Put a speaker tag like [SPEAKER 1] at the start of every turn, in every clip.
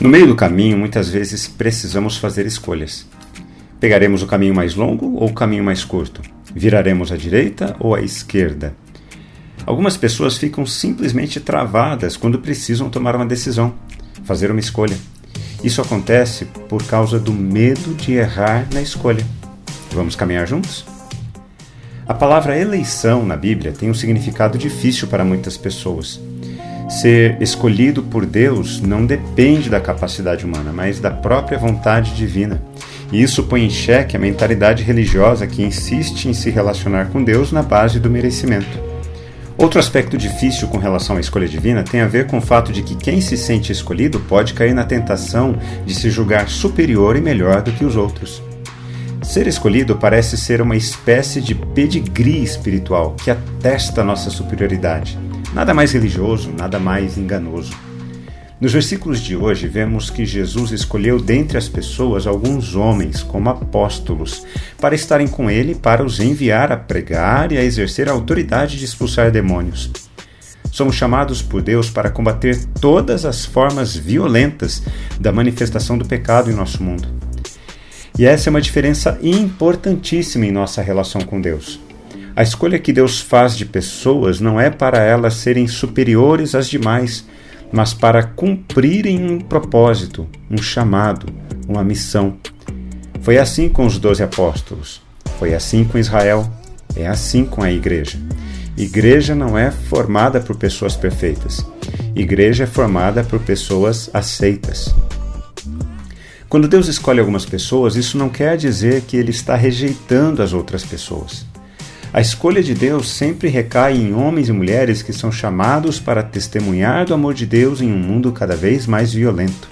[SPEAKER 1] No meio do caminho, muitas vezes precisamos fazer escolhas. Pegaremos o caminho mais longo ou o caminho mais curto? Viraremos à direita ou à esquerda? Algumas pessoas ficam simplesmente travadas quando precisam tomar uma decisão, fazer uma escolha. Isso acontece por causa do medo de errar na escolha. Vamos caminhar juntos? A palavra eleição na Bíblia tem um significado difícil para muitas pessoas. Ser escolhido por Deus não depende da capacidade humana, mas da própria vontade divina. E isso põe em xeque a mentalidade religiosa que insiste em se relacionar com Deus na base do merecimento. Outro aspecto difícil com relação à escolha divina tem a ver com o fato de que quem se sente escolhido pode cair na tentação de se julgar superior e melhor do que os outros. Ser escolhido parece ser uma espécie de pedigree espiritual que atesta nossa superioridade. Nada mais religioso, nada mais enganoso. Nos versículos de hoje, vemos que Jesus escolheu dentre as pessoas alguns homens como apóstolos para estarem com ele para os enviar a pregar e a exercer a autoridade de expulsar demônios. Somos chamados por Deus para combater todas as formas violentas da manifestação do pecado em nosso mundo. E essa é uma diferença importantíssima em nossa relação com Deus. A escolha que Deus faz de pessoas não é para elas serem superiores às demais, mas para cumprirem um propósito, um chamado, uma missão. Foi assim com os doze apóstolos, foi assim com Israel, é assim com a igreja. Igreja não é formada por pessoas perfeitas. Igreja é formada por pessoas aceitas. Quando Deus escolhe algumas pessoas, isso não quer dizer que ele está rejeitando as outras pessoas. A escolha de Deus sempre recai em homens e mulheres que são chamados para testemunhar do amor de Deus em um mundo cada vez mais violento.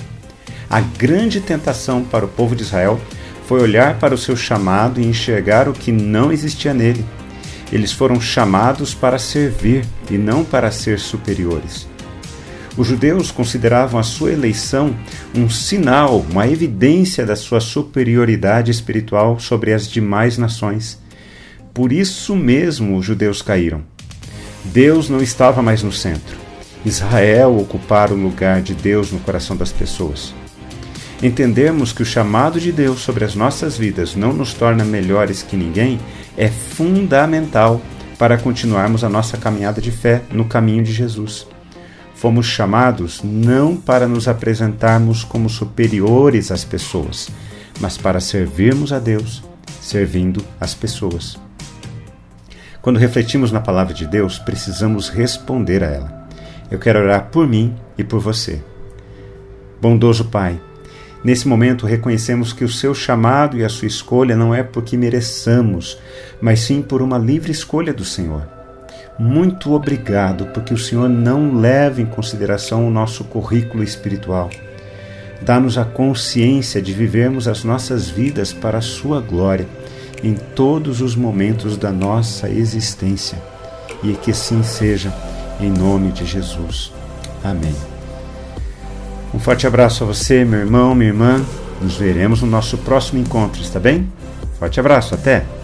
[SPEAKER 1] A grande tentação para o povo de Israel foi olhar para o seu chamado e enxergar o que não existia nele. Eles foram chamados para servir e não para ser superiores. Os judeus consideravam a sua eleição um sinal, uma evidência da sua superioridade espiritual sobre as demais nações. Por isso mesmo os judeus caíram. Deus não estava mais no centro. Israel ocupara o lugar de Deus no coração das pessoas. Entendermos que o chamado de Deus sobre as nossas vidas não nos torna melhores que ninguém é fundamental para continuarmos a nossa caminhada de fé no caminho de Jesus. Fomos chamados não para nos apresentarmos como superiores às pessoas, mas para servirmos a Deus, servindo as pessoas. Quando refletimos na palavra de Deus, precisamos responder a ela. Eu quero orar por mim e por você. Bondoso Pai, nesse momento reconhecemos que o seu chamado e a sua escolha não é porque mereçamos, mas sim por uma livre escolha do Senhor. Muito obrigado, porque o Senhor não leva em consideração o nosso currículo espiritual. Dá-nos a consciência de vivermos as nossas vidas para a Sua glória em todos os momentos da nossa existência e que assim seja, em nome de Jesus. Amém. Um forte abraço a você, meu irmão, minha irmã. Nos veremos no nosso próximo encontro, está bem? Forte abraço, até!